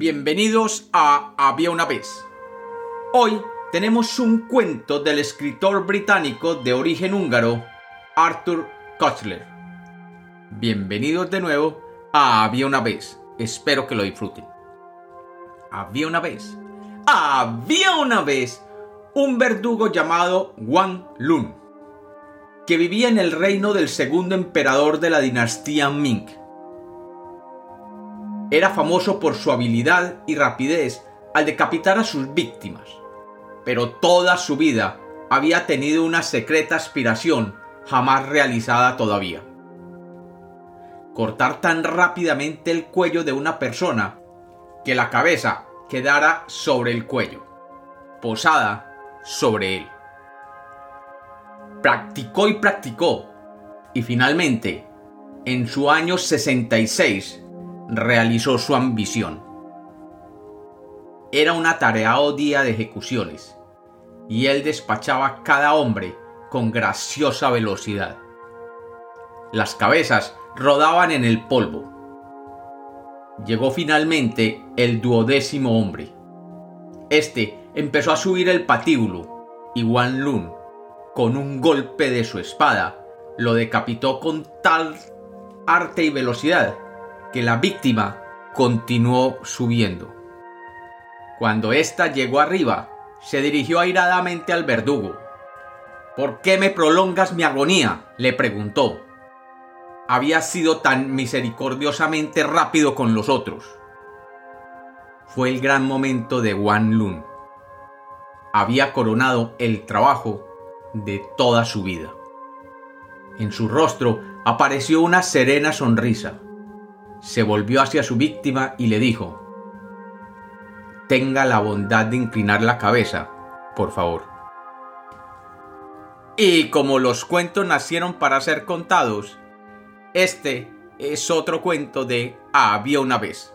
Bienvenidos a Había una vez. Hoy tenemos un cuento del escritor británico de origen húngaro, Arthur Koestler. Bienvenidos de nuevo a Había una vez. Espero que lo disfruten. Había una vez. Había una vez un verdugo llamado Wang Lun, que vivía en el reino del segundo emperador de la dinastía Ming. Era famoso por su habilidad y rapidez al decapitar a sus víctimas, pero toda su vida había tenido una secreta aspiración jamás realizada todavía. Cortar tan rápidamente el cuello de una persona que la cabeza quedara sobre el cuello, posada sobre él. Practicó y practicó, y finalmente, en su año 66, realizó su ambición. Era un atareado día de ejecuciones, y él despachaba cada hombre con graciosa velocidad. Las cabezas rodaban en el polvo. Llegó finalmente el duodécimo hombre. Este empezó a subir el patíbulo y Wan Lun, con un golpe de su espada, lo decapitó con tal arte y velocidad que la víctima continuó subiendo. Cuando ésta llegó arriba, se dirigió airadamente al verdugo. ¿Por qué me prolongas mi agonía? le preguntó. Había sido tan misericordiosamente rápido con los otros. Fue el gran momento de Wan Lun había coronado el trabajo de toda su vida. En su rostro apareció una serena sonrisa. Se volvió hacia su víctima y le dijo, Tenga la bondad de inclinar la cabeza, por favor. Y como los cuentos nacieron para ser contados, este es otro cuento de Había una vez.